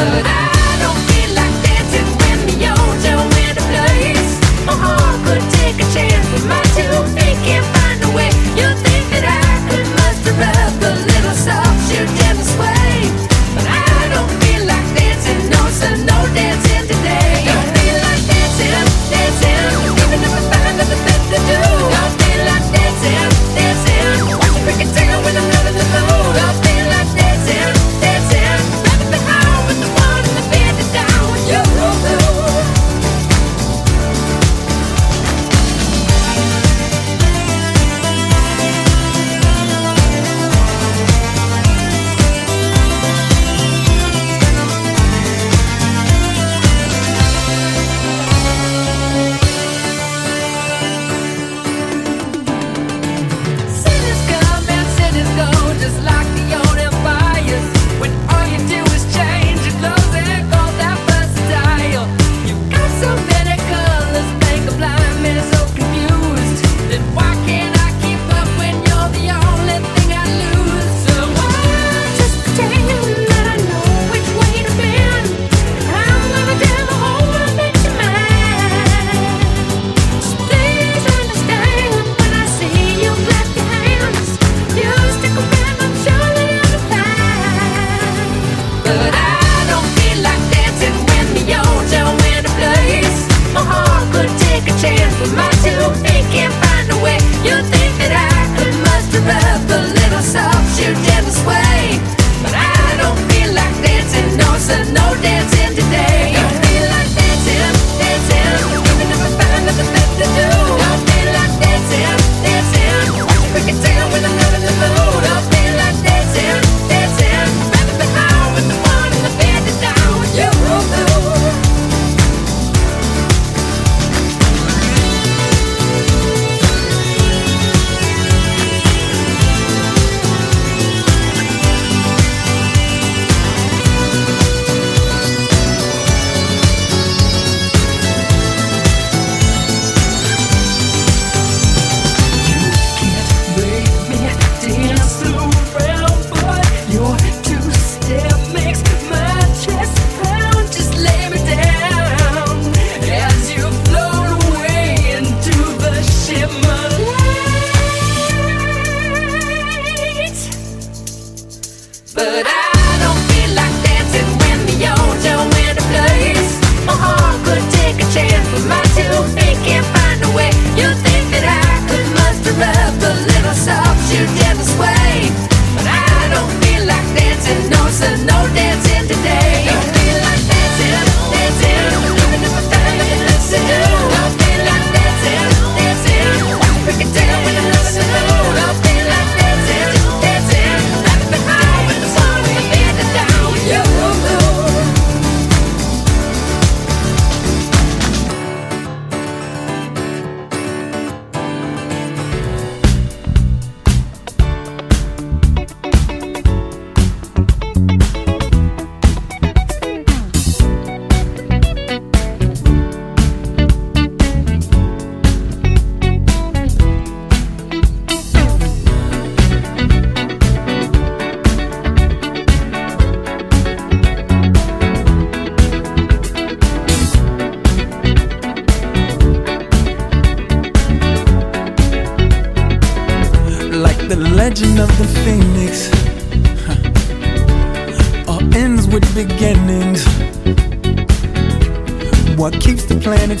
Don't feel planet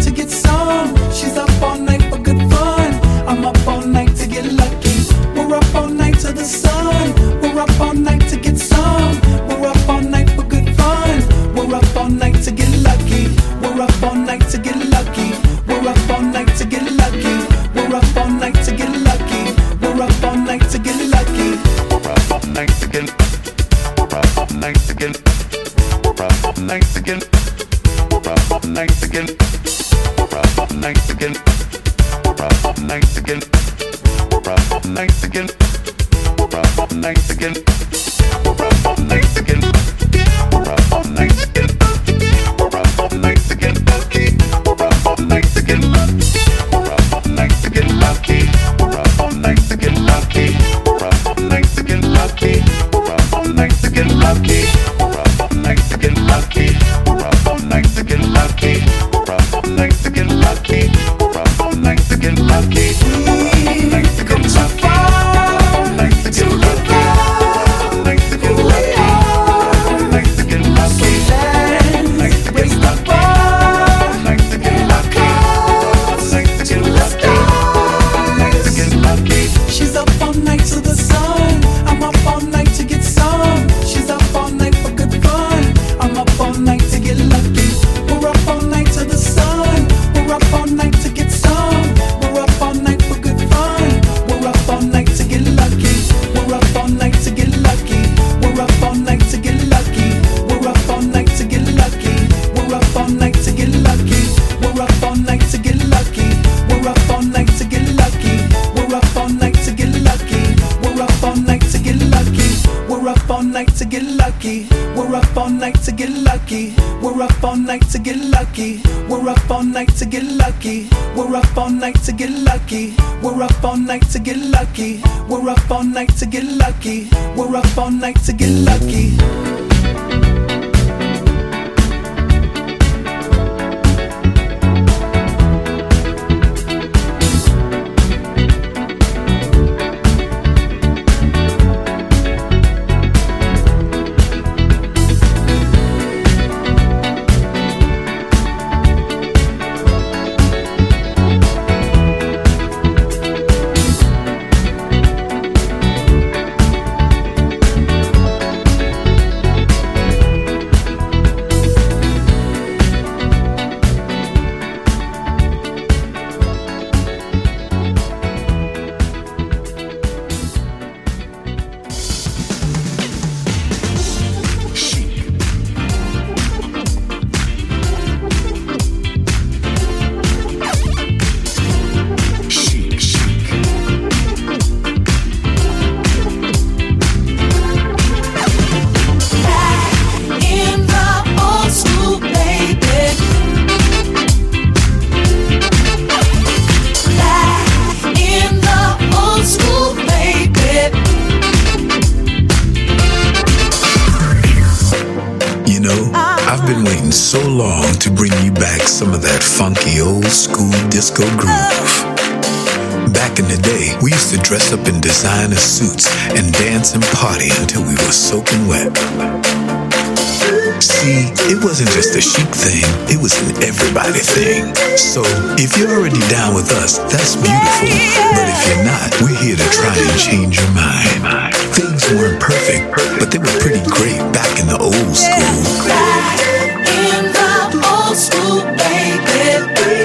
like to bring you back some of that funky old school disco groove. Back in the day, we used to dress up in designer suits and dance and party until we were soaking wet. See, it wasn't just a chic thing, it was an everybody thing. So, if you're already down with us, that's beautiful. But if you're not, we're here to try and change your mind. Things weren't perfect, but they were pretty great back in the old school. Old school, baby.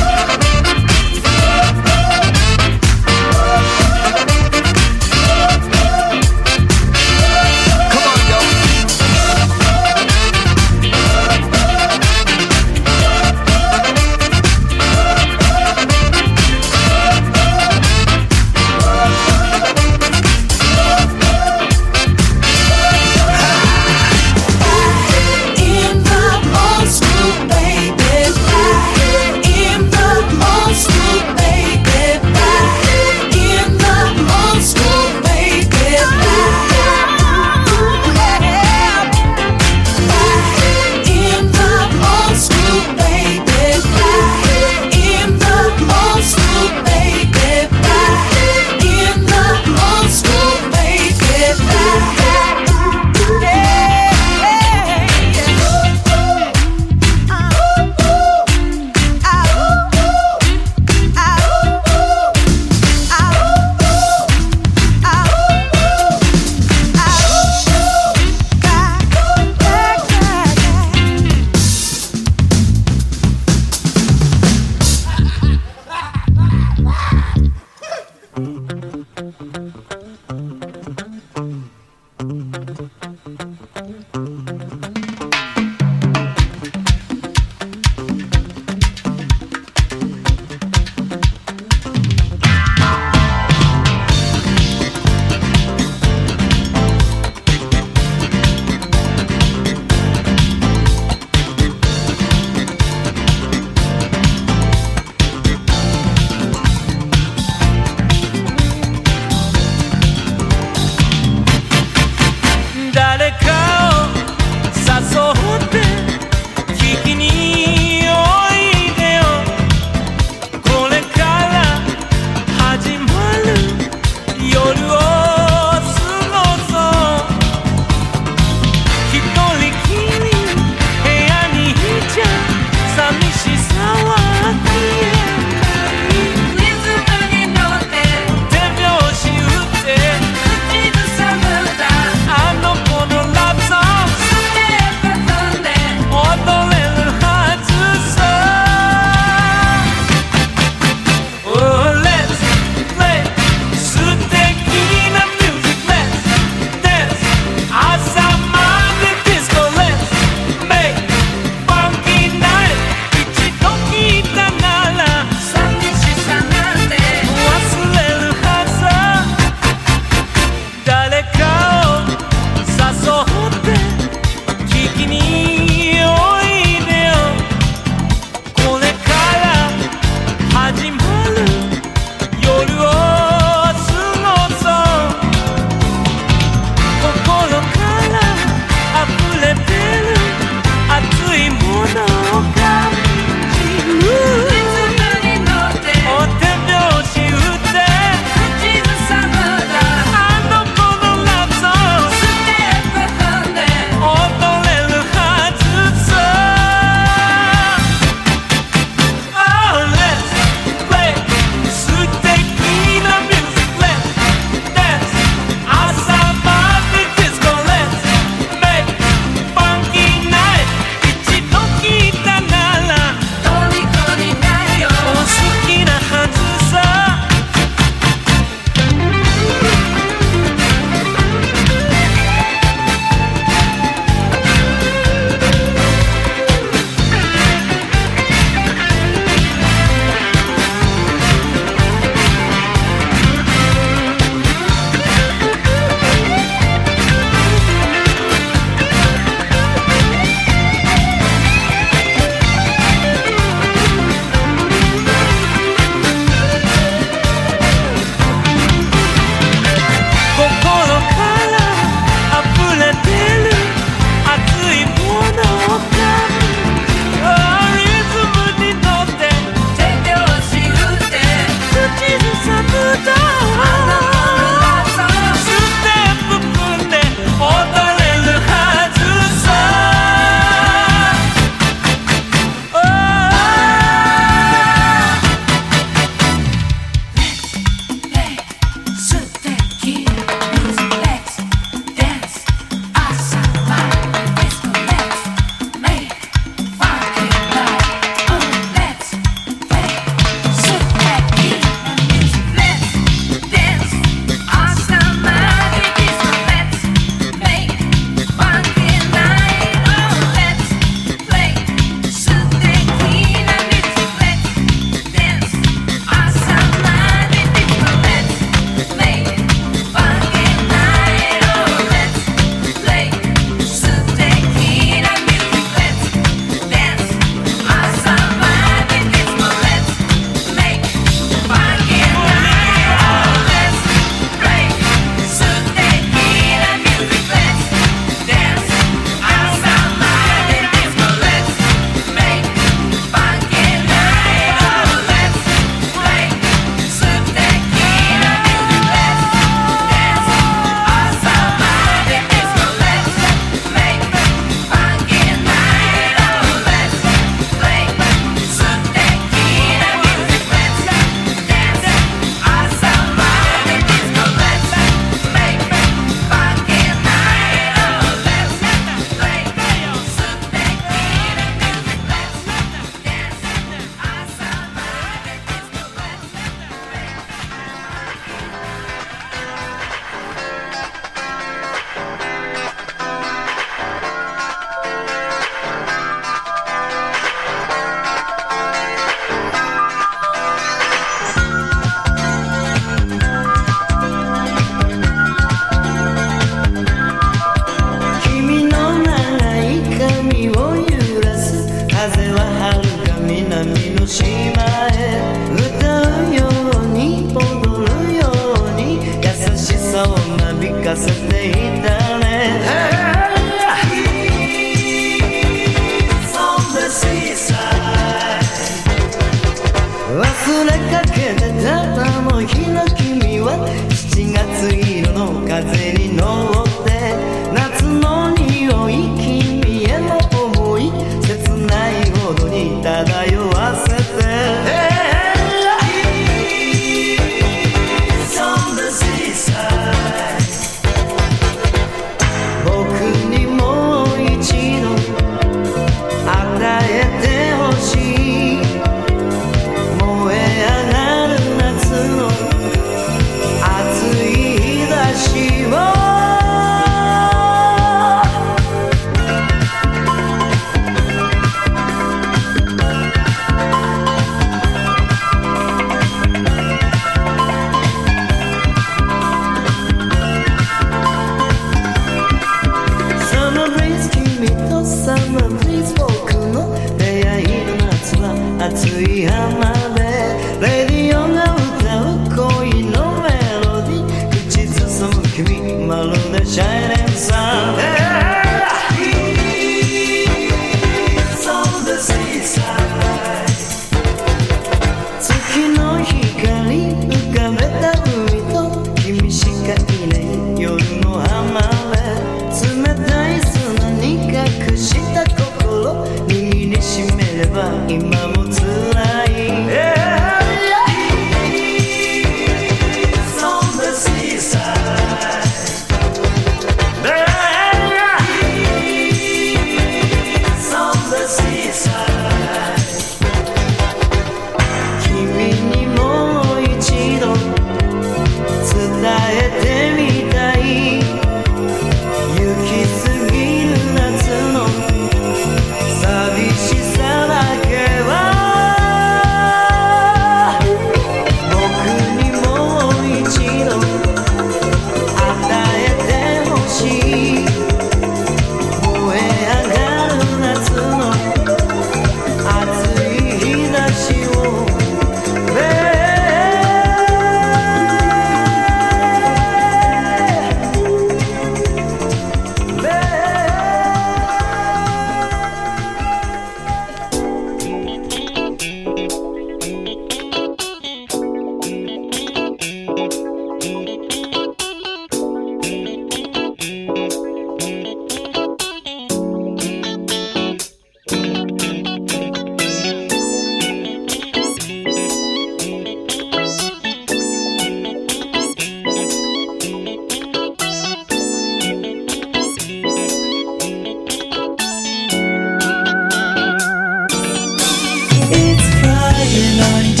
You're